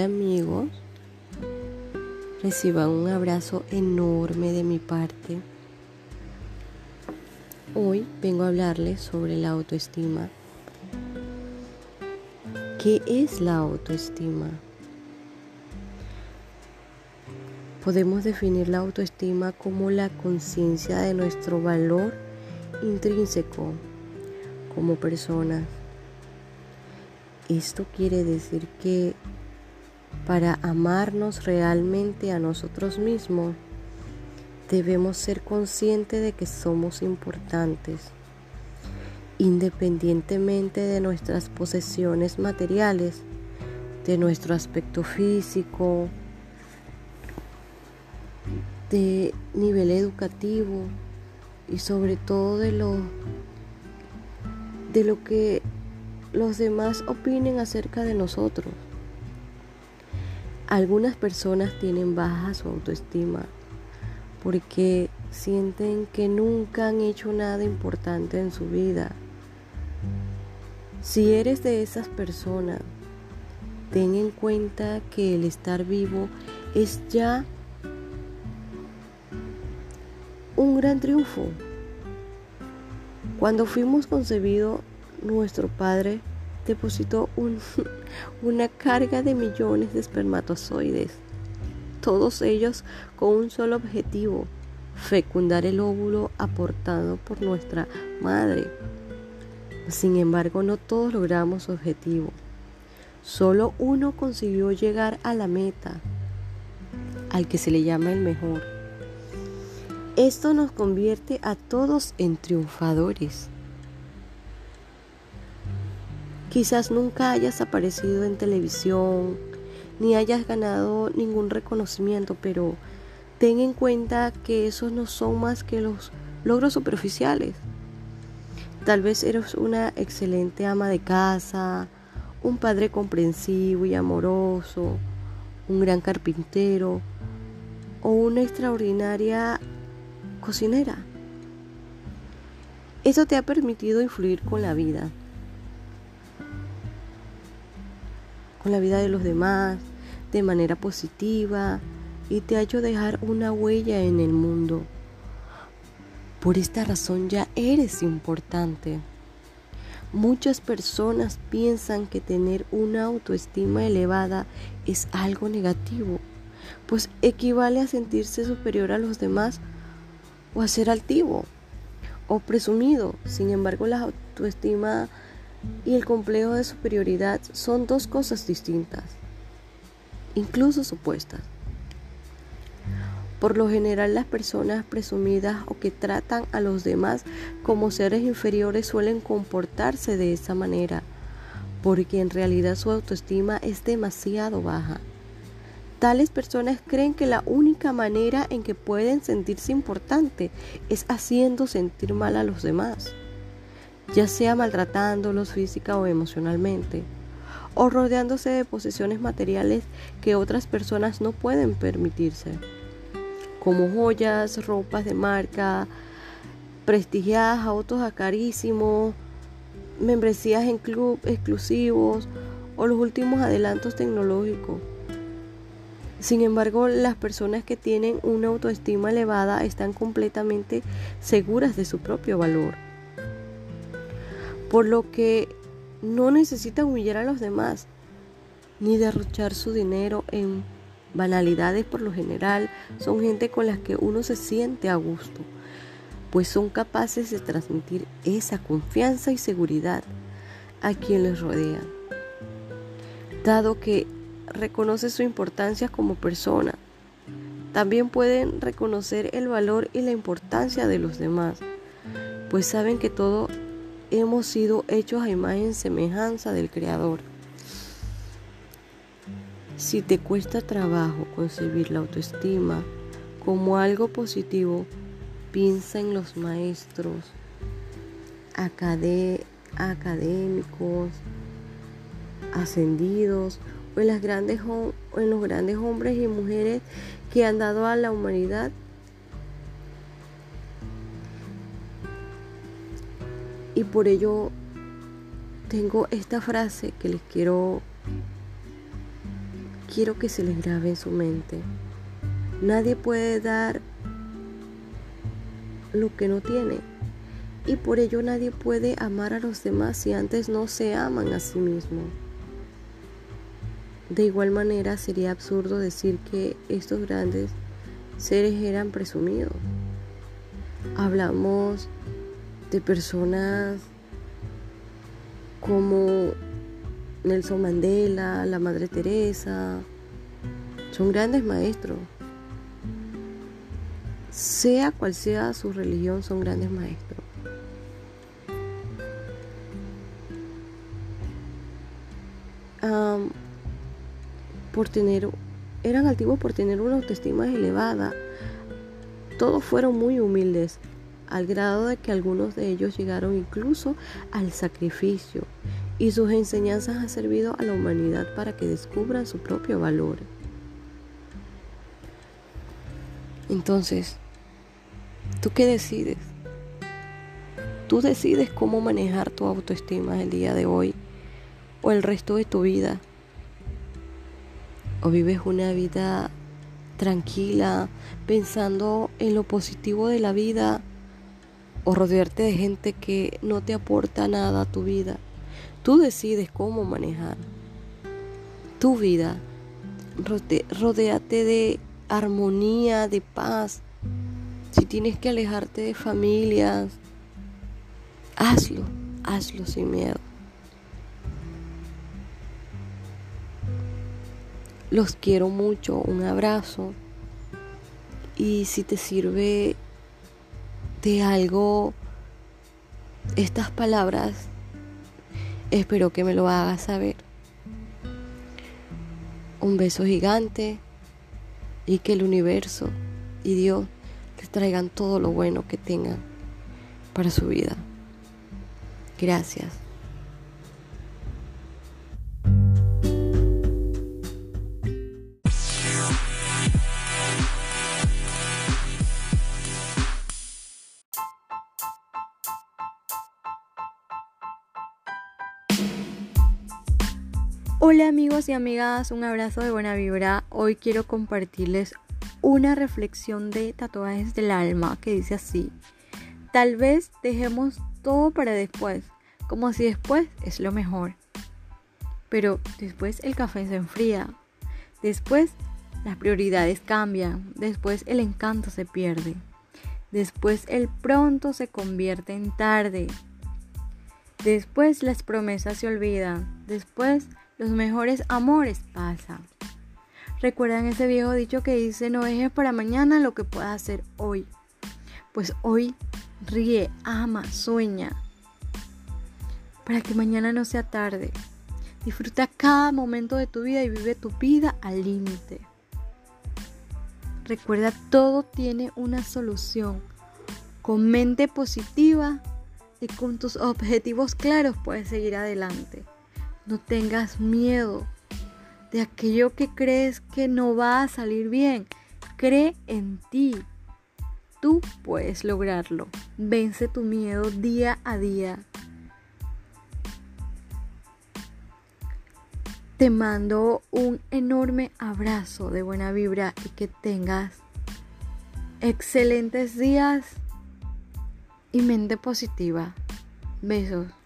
Amigos, reciban un abrazo enorme de mi parte. Hoy vengo a hablarles sobre la autoestima. ¿Qué es la autoestima? Podemos definir la autoestima como la conciencia de nuestro valor intrínseco como personas. Esto quiere decir que para amarnos realmente a nosotros mismos, debemos ser conscientes de que somos importantes, independientemente de nuestras posesiones materiales, de nuestro aspecto físico, de nivel educativo y sobre todo de lo de lo que los demás opinen acerca de nosotros. Algunas personas tienen baja su autoestima porque sienten que nunca han hecho nada importante en su vida. Si eres de esas personas, ten en cuenta que el estar vivo es ya un gran triunfo. Cuando fuimos concebidos, nuestro Padre depositó una carga de millones de espermatozoides, todos ellos con un solo objetivo, fecundar el óvulo aportado por nuestra madre. Sin embargo, no todos logramos su objetivo. Solo uno consiguió llegar a la meta, al que se le llama el mejor. Esto nos convierte a todos en triunfadores. Quizás nunca hayas aparecido en televisión, ni hayas ganado ningún reconocimiento, pero ten en cuenta que esos no son más que los logros superficiales. Tal vez eres una excelente ama de casa, un padre comprensivo y amoroso, un gran carpintero o una extraordinaria cocinera. Eso te ha permitido influir con la vida. Con la vida de los demás de manera positiva y te ha hecho dejar una huella en el mundo. Por esta razón ya eres importante. Muchas personas piensan que tener una autoestima elevada es algo negativo, pues equivale a sentirse superior a los demás o a ser altivo o presumido. Sin embargo, la autoestima y el complejo de superioridad son dos cosas distintas, incluso supuestas. Por lo general las personas presumidas o que tratan a los demás como seres inferiores suelen comportarse de esa manera, porque en realidad su autoestima es demasiado baja. Tales personas creen que la única manera en que pueden sentirse importante es haciendo sentir mal a los demás ya sea maltratándolos física o emocionalmente, o rodeándose de posesiones materiales que otras personas no pueden permitirse, como joyas, ropas de marca, prestigiadas, autos carísimos, membresías en club exclusivos o los últimos adelantos tecnológicos. Sin embargo, las personas que tienen una autoestima elevada están completamente seguras de su propio valor por lo que no necesita humillar a los demás ni derrochar su dinero en banalidades por lo general son gente con las que uno se siente a gusto, pues son capaces de transmitir esa confianza y seguridad a quien les rodea, dado que reconoce su importancia como persona. También pueden reconocer el valor y la importancia de los demás, pues saben que todo hemos sido hechos a imagen y semejanza del Creador. Si te cuesta trabajo concebir la autoestima como algo positivo, piensa en los maestros académicos, ascendidos o en, los grandes hombres y mujeres que han dado a la humanidad Y por ello tengo esta frase que les quiero, quiero que se les grabe en su mente. Nadie puede dar lo que no tiene. Y por ello nadie puede amar a los demás si antes no se aman a sí mismos. De igual manera sería absurdo decir que estos grandes seres eran presumidos. Hablamos de personas como Nelson Mandela, la Madre Teresa, son grandes maestros. Sea cual sea su religión, son grandes maestros. por tener, eran altivos por tener una autoestima elevada. Todos fueron muy humildes, al grado de que algunos de ellos llegaron incluso al sacrificio, y sus enseñanzas han servido a la humanidad para que descubran su propio valor. Entonces, ¿tú qué decides? Tú decides cómo manejar tu autoestima el día de hoy o el resto de tu vida. O vives una vida tranquila, pensando en lo positivo de la vida, o rodearte de gente que no te aporta nada a tu vida. Tú decides cómo manejar tu vida. Rodéate de armonía, de paz. Si tienes que alejarte de familias, hazlo, hazlo sin miedo. Los quiero mucho, un abrazo. Y si te sirve de algo estas palabras, espero que me lo hagas saber. Un beso gigante y que el universo y Dios les traigan todo lo bueno que tengan para su vida. Gracias. Hola amigos y amigas, un abrazo de buena vibra. Hoy quiero compartirles una reflexión de tatuajes del alma que dice así. Tal vez dejemos todo para después, como si después es lo mejor. Pero después el café se enfría, después las prioridades cambian, después el encanto se pierde, después el pronto se convierte en tarde, después las promesas se olvidan, después los mejores amores pasan. ¿Recuerdan ese viejo dicho que dice no dejes para mañana lo que puedas hacer hoy? Pues hoy ríe, ama, sueña. Para que mañana no sea tarde. Disfruta cada momento de tu vida y vive tu vida al límite. Recuerda, todo tiene una solución. Con mente positiva y con tus objetivos claros puedes seguir adelante. No tengas miedo de aquello que crees que no va a salir bien. Cree en ti. Tú puedes lograrlo. Vence tu miedo día a día. Te mando un enorme abrazo de buena vibra y que tengas excelentes días y mente positiva. Besos.